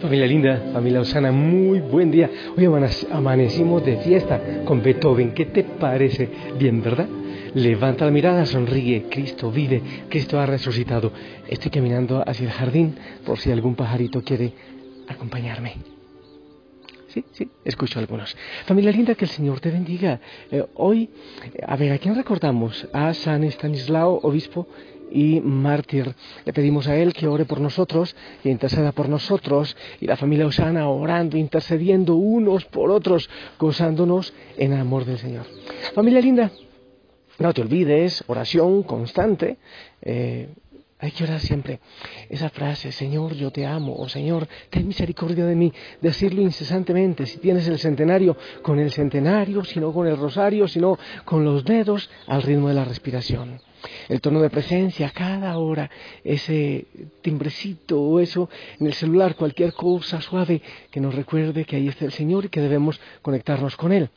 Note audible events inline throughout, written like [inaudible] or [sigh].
Familia linda, familia Osana, muy buen día. Hoy amanecimos de fiesta con Beethoven. ¿Qué te parece? Bien, ¿verdad? Levanta la mirada, sonríe. Cristo vive, Cristo ha resucitado. Estoy caminando hacia el jardín por si algún pajarito quiere acompañarme. Sí, sí, escucho algunos. Familia linda, que el Señor te bendiga. Eh, hoy, a ver, ¿a quién recordamos? A San Estanislao, obispo y mártir. Le pedimos a Él que ore por nosotros y interceda por nosotros y la familia Osana orando, intercediendo unos por otros, gozándonos en amor del Señor. Familia linda, no te olvides, oración constante. Eh, hay que orar siempre. Esa frase, Señor, yo te amo, o Señor, ten misericordia de mí, decirlo incesantemente. Si tienes el centenario, con el centenario, si no con el rosario, sino con los dedos al ritmo de la respiración el tono de presencia, cada hora, ese timbrecito o eso en el celular, cualquier cosa suave que nos recuerde que ahí está el Señor y que debemos conectarnos con Él.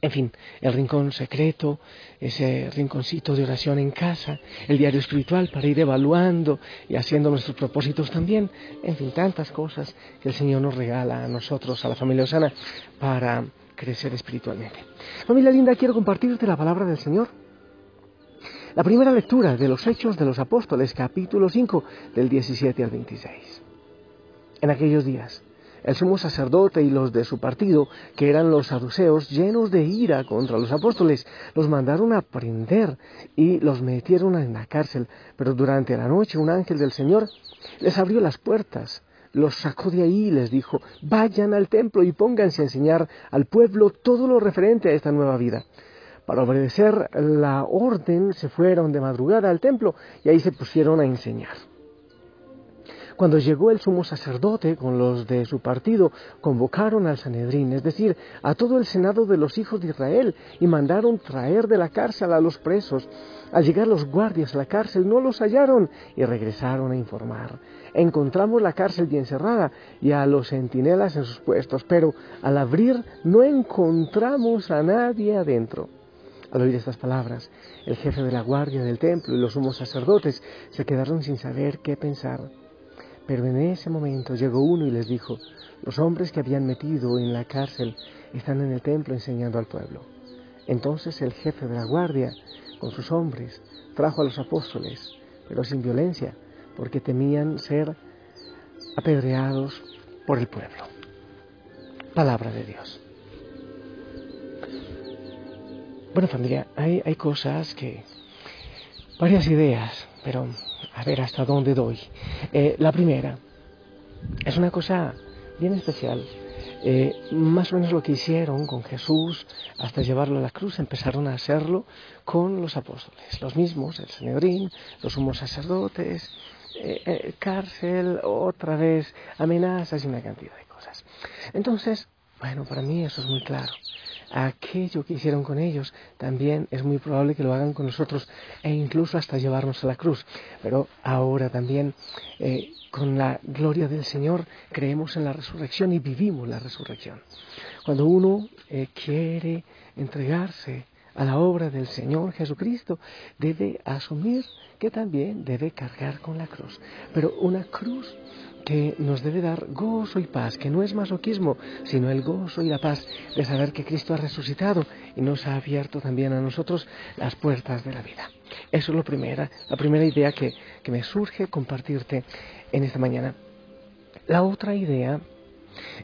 En fin, el rincón secreto, ese rinconcito de oración en casa, el diario espiritual para ir evaluando y haciendo nuestros propósitos también. En fin, tantas cosas que el Señor nos regala a nosotros, a la familia Osana, para crecer espiritualmente. Familia linda, quiero compartirte la palabra del Señor la primera lectura de los Hechos de los Apóstoles, capítulo 5, del 17 al 26. En aquellos días, el sumo sacerdote y los de su partido, que eran los saduceos, llenos de ira contra los apóstoles, los mandaron a prender y los metieron en la cárcel. Pero durante la noche un ángel del Señor les abrió las puertas, los sacó de ahí y les dijo, vayan al templo y pónganse a enseñar al pueblo todo lo referente a esta nueva vida. Para obedecer la orden se fueron de madrugada al templo y ahí se pusieron a enseñar. Cuando llegó el sumo sacerdote con los de su partido, convocaron al Sanedrín, es decir, a todo el senado de los hijos de Israel, y mandaron traer de la cárcel a los presos. Al llegar los guardias a la cárcel no los hallaron y regresaron a informar. Encontramos la cárcel bien cerrada y a los centinelas en sus puestos, pero al abrir no encontramos a nadie adentro. Al oír estas palabras, el jefe de la guardia del templo y los sumos sacerdotes se quedaron sin saber qué pensar. Pero en ese momento llegó uno y les dijo, los hombres que habían metido en la cárcel están en el templo enseñando al pueblo. Entonces el jefe de la guardia, con sus hombres, trajo a los apóstoles, pero sin violencia, porque temían ser apedreados por el pueblo. Palabra de Dios. Bueno familia, hay, hay cosas que, varias ideas, pero a ver hasta dónde doy. Eh, la primera, es una cosa bien especial. Eh, más o menos lo que hicieron con Jesús hasta llevarlo a la cruz, empezaron a hacerlo con los apóstoles, los mismos, el Sanedrín, los sumos sacerdotes, eh, cárcel, otra vez amenazas y una cantidad de cosas. Entonces, bueno, para mí eso es muy claro aquello que hicieron con ellos, también es muy probable que lo hagan con nosotros e incluso hasta llevarnos a la cruz. Pero ahora también, eh, con la gloria del Señor, creemos en la resurrección y vivimos la resurrección. Cuando uno eh, quiere entregarse a la obra del Señor Jesucristo, debe asumir que también debe cargar con la cruz. Pero una cruz que nos debe dar gozo y paz, que no es masoquismo, sino el gozo y la paz de saber que Cristo ha resucitado y nos ha abierto también a nosotros las puertas de la vida. Eso es lo primera, la primera idea que, que me surge compartirte en esta mañana. La otra idea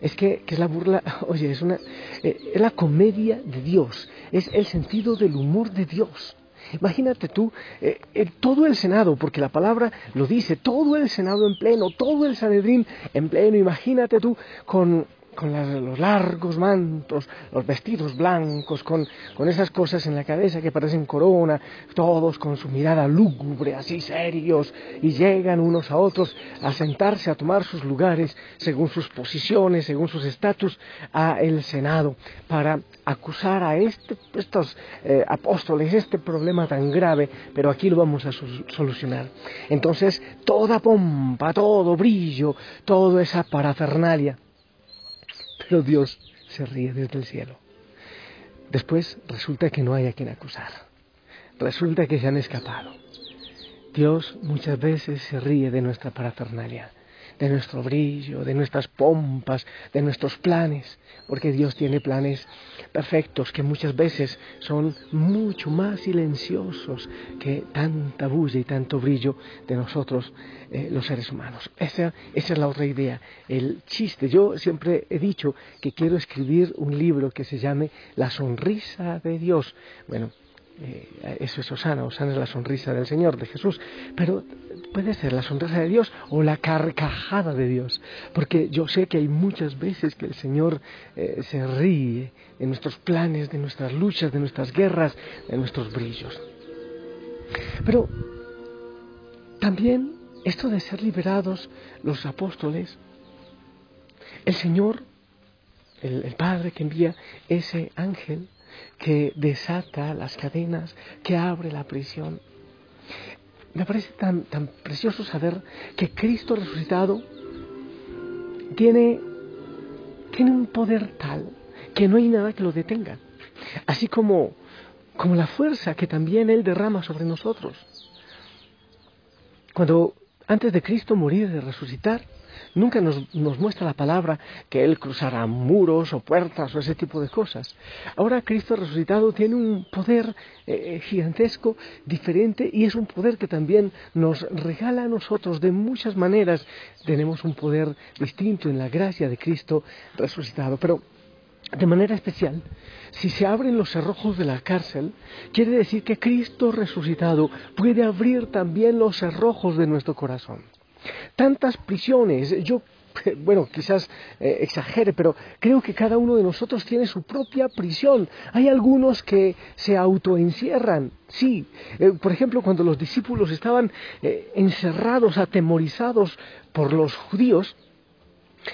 es que, es la burla, [laughs] oye, es, una, eh, es la comedia de Dios, es el sentido del humor de Dios. Imagínate tú, eh, todo el Senado, porque la palabra lo dice, todo el Senado en pleno, todo el Sanedrín en pleno, imagínate tú con con los largos mantos, los vestidos blancos, con, con, esas cosas en la cabeza que parecen corona, todos con su mirada lúgubre, así serios, y llegan unos a otros a sentarse, a tomar sus lugares, según sus posiciones, según sus estatus, a el Senado, para acusar a este, estos eh, apóstoles este problema tan grave, pero aquí lo vamos a solucionar. Entonces, toda pompa, todo brillo, toda esa parafernalia pero Dios se ríe desde el cielo. Después resulta que no hay a quien acusar. Resulta que se han escapado. Dios muchas veces se ríe de nuestra parafernalia de nuestro brillo, de nuestras pompas, de nuestros planes, porque Dios tiene planes perfectos que muchas veces son mucho más silenciosos que tanta bulla y tanto brillo de nosotros, eh, los seres humanos. Esa, esa es la otra idea, el chiste. Yo siempre he dicho que quiero escribir un libro que se llame La sonrisa de Dios. Bueno, eh, eso es Osana, Osana es la sonrisa del Señor, de Jesús, pero puede ser la sonrisa de Dios o la carcajada de Dios, porque yo sé que hay muchas veces que el Señor eh, se ríe de nuestros planes, de nuestras luchas, de nuestras guerras, de nuestros brillos. Pero también esto de ser liberados los apóstoles, el Señor, el Padre que envía ese ángel, que desata las cadenas, que abre la prisión. Me parece tan, tan precioso saber que Cristo resucitado tiene, tiene un poder tal que no hay nada que lo detenga. Así como, como la fuerza que también Él derrama sobre nosotros. Cuando antes de Cristo morir y resucitar, Nunca nos, muestra la palabra que Él cruzará muros o puertas o ese tipo de cosas. Ahora Cristo resucitado tiene un poder eh, gigantesco, diferente, y es un poder que también nos regala a nosotros de muchas maneras. Tenemos un poder distinto en la gracia de Cristo resucitado. Pero de manera especial, si se abren los cerrojos de la cárcel, quiere decir que Cristo resucitado puede abrir también los cerrojos de nuestro corazón tantas prisiones. Yo [laughs] bueno, quizás eh, exagere, pero creo que cada uno de nosotros tiene su propia prisión. Hay algunos que se autoencierran, sí. Eh, por ejemplo, cuando los discípulos estaban eh, encerrados, atemorizados por los judíos,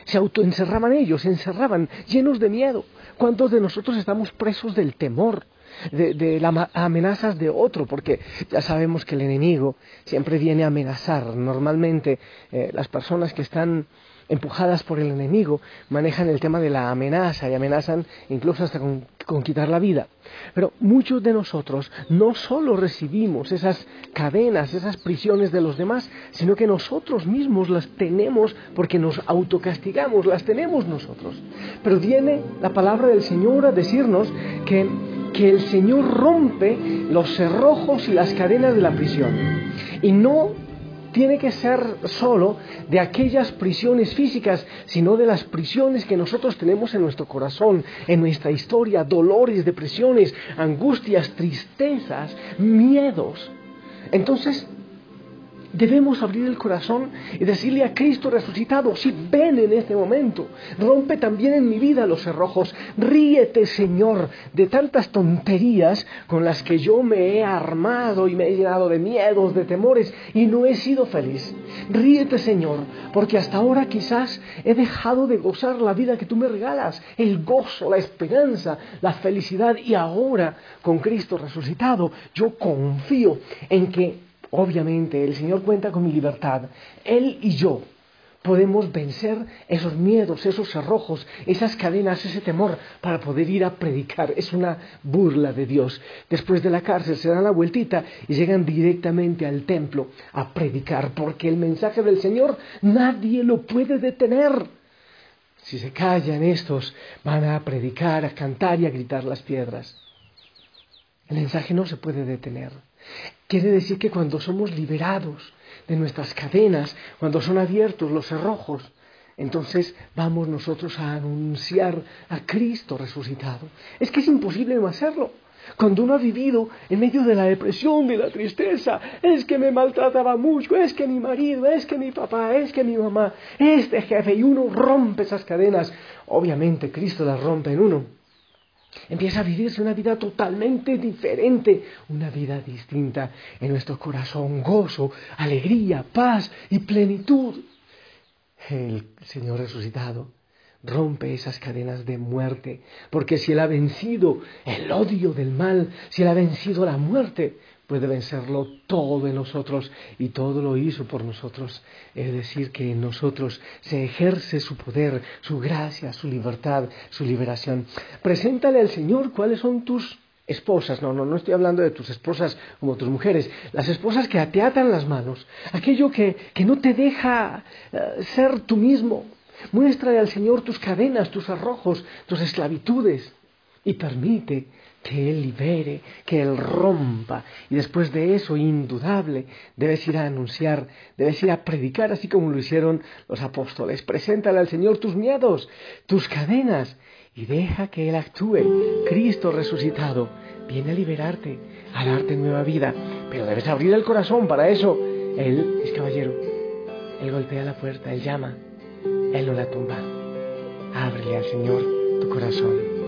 se autoencerraban ellos, se encerraban llenos de miedo. ¿Cuántos de nosotros estamos presos del temor? De, las amenazas de otro, porque ya sabemos que el enemigo siempre viene a amenazar. Normalmente eh, las personas que están empujadas por el enemigo manejan el tema de la amenaza y amenazan incluso hasta con, con, quitar la vida. Pero muchos de nosotros no solo recibimos esas cadenas, esas prisiones de los demás, sino que nosotros mismos las tenemos porque nos autocastigamos, las tenemos nosotros. Pero viene la palabra del Señor a decirnos que que el Señor rompe los cerrojos y las cadenas de la prisión. Y no tiene que ser solo de aquellas prisiones físicas, sino de las prisiones que nosotros tenemos en nuestro corazón, en nuestra historia, dolores, depresiones, angustias, tristezas, miedos. Entonces, Debemos abrir el corazón y decirle a Cristo resucitado, si ven en este momento, rompe también en mi vida los cerrojos, ríete Señor de tantas tonterías con las que yo me he armado y me he llenado de miedos, de temores y no he sido feliz. Ríete Señor, porque hasta ahora quizás he dejado de gozar la vida que tú me regalas, el gozo, la esperanza, la felicidad y ahora con Cristo resucitado yo confío en que Obviamente el Señor cuenta con mi libertad. Él y yo podemos vencer esos miedos, esos cerrojos, esas cadenas, ese temor para poder ir a predicar. Es una burla de Dios. Después de la cárcel se dan la vueltita y llegan directamente al templo a predicar, porque el mensaje del Señor nadie lo puede detener. Si se callan estos, van a predicar, a cantar y a gritar las piedras. El mensaje no se puede detener. Quiere decir que cuando somos liberados de nuestras cadenas, cuando son abiertos los cerrojos, entonces vamos nosotros a anunciar a Cristo resucitado. Es que es imposible no hacerlo. Cuando uno ha vivido en medio de la depresión, de la tristeza, es que me maltrataba mucho, es que mi marido, es que mi papá, es que mi mamá, este jefe, y uno rompe esas cadenas. Obviamente Cristo las rompe en uno. Empieza a vivirse una vida totalmente diferente, una vida distinta en nuestro corazón, gozo, alegría, paz y plenitud. El Señor resucitado rompe esas cadenas de muerte, porque si Él ha vencido el odio del mal, si Él ha vencido la muerte, puede vencerlo todo en nosotros y todo lo hizo por nosotros. Es decir, que en nosotros se ejerce su poder, su gracia, su libertad, su liberación. Preséntale al Señor cuáles son tus esposas, no, no, no estoy hablando de tus esposas como tus mujeres, las esposas que te atan las manos, aquello que, que no te deja eh, ser tú mismo, Muéstrale al Señor tus cadenas, tus arrojos, tus esclavitudes y permite que Él libere, que Él rompa. Y después de eso, indudable, debes ir a anunciar, debes ir a predicar, así como lo hicieron los apóstoles. Preséntale al Señor tus miedos, tus cadenas, y deja que Él actúe. Cristo resucitado viene a liberarte, a darte nueva vida. Pero debes abrir el corazón para eso. Él es caballero. Él golpea la puerta, Él llama. Él no la tumba. Ábrele al Señor tu corazón.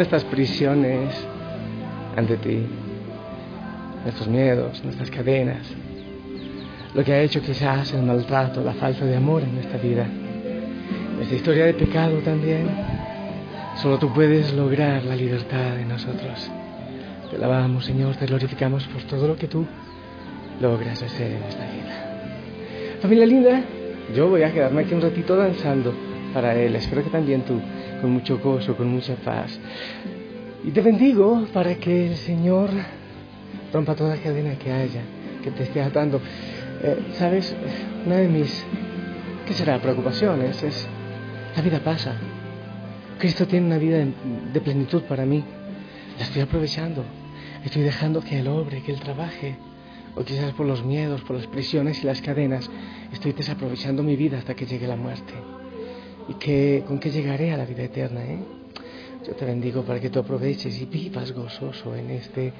Nuestras prisiones ante ti, nuestros miedos, nuestras cadenas, lo que ha hecho quizás el maltrato, la falta de amor en nuestra vida, nuestra historia de pecado también. Solo tú puedes lograr la libertad de nosotros. Te alabamos, Señor, te glorificamos por todo lo que tú logras hacer en esta vida. Familia linda, yo voy a quedarme aquí un ratito danzando para Él. Espero que también tú, con mucho gozo, con mucha paz. Y te bendigo para que el Señor rompa toda cadena que haya, que te esté atando. Eh, Sabes, una de mis, ¿qué será? Preocupaciones es, la vida pasa. Cristo tiene una vida de plenitud para mí. La estoy aprovechando. Estoy dejando que Él obre, que Él trabaje. O quizás por los miedos, por las prisiones y las cadenas, estoy desaprovechando mi vida hasta que llegue la muerte. ¿Y que, con qué llegaré a la vida eterna? ¿eh? Yo te bendigo para que tú aproveches y vivas gozoso en este,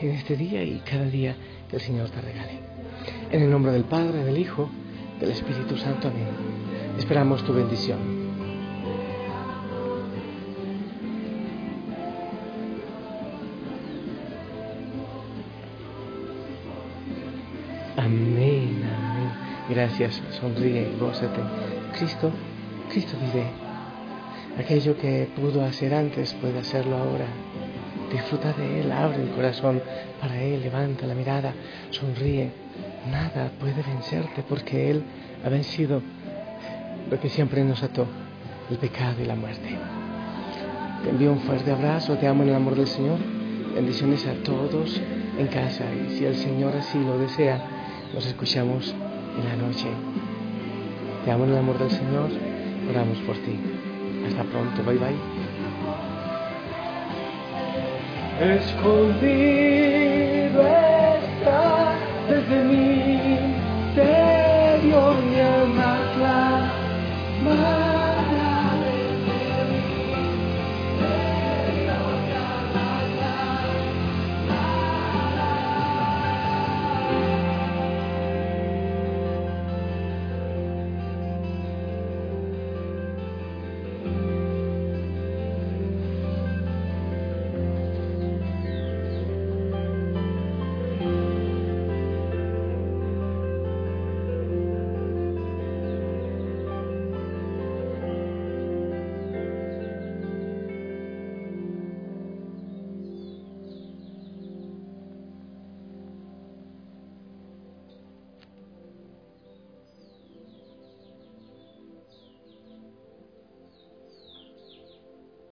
en este día y cada día que el Señor te regale. En el nombre del Padre, del Hijo, del Espíritu Santo. Amén. Esperamos tu bendición. Amén, amén. Gracias, sonríe, gózate. Cristo, Cristo vive. Aquello que pudo hacer antes puede hacerlo ahora. Disfruta de Él, abre el corazón para Él, levanta la mirada, sonríe. Nada puede vencerte porque Él ha vencido lo que siempre nos ató, el pecado y la muerte. Te envío un fuerte abrazo, te amo en el amor del Señor. Bendiciones a todos en casa y si el Señor así lo desea, nos escuchamos en la noche. Te amo en el amor del Señor, oramos por ti. Hasta pronto, bye bye. Escondido está desde mi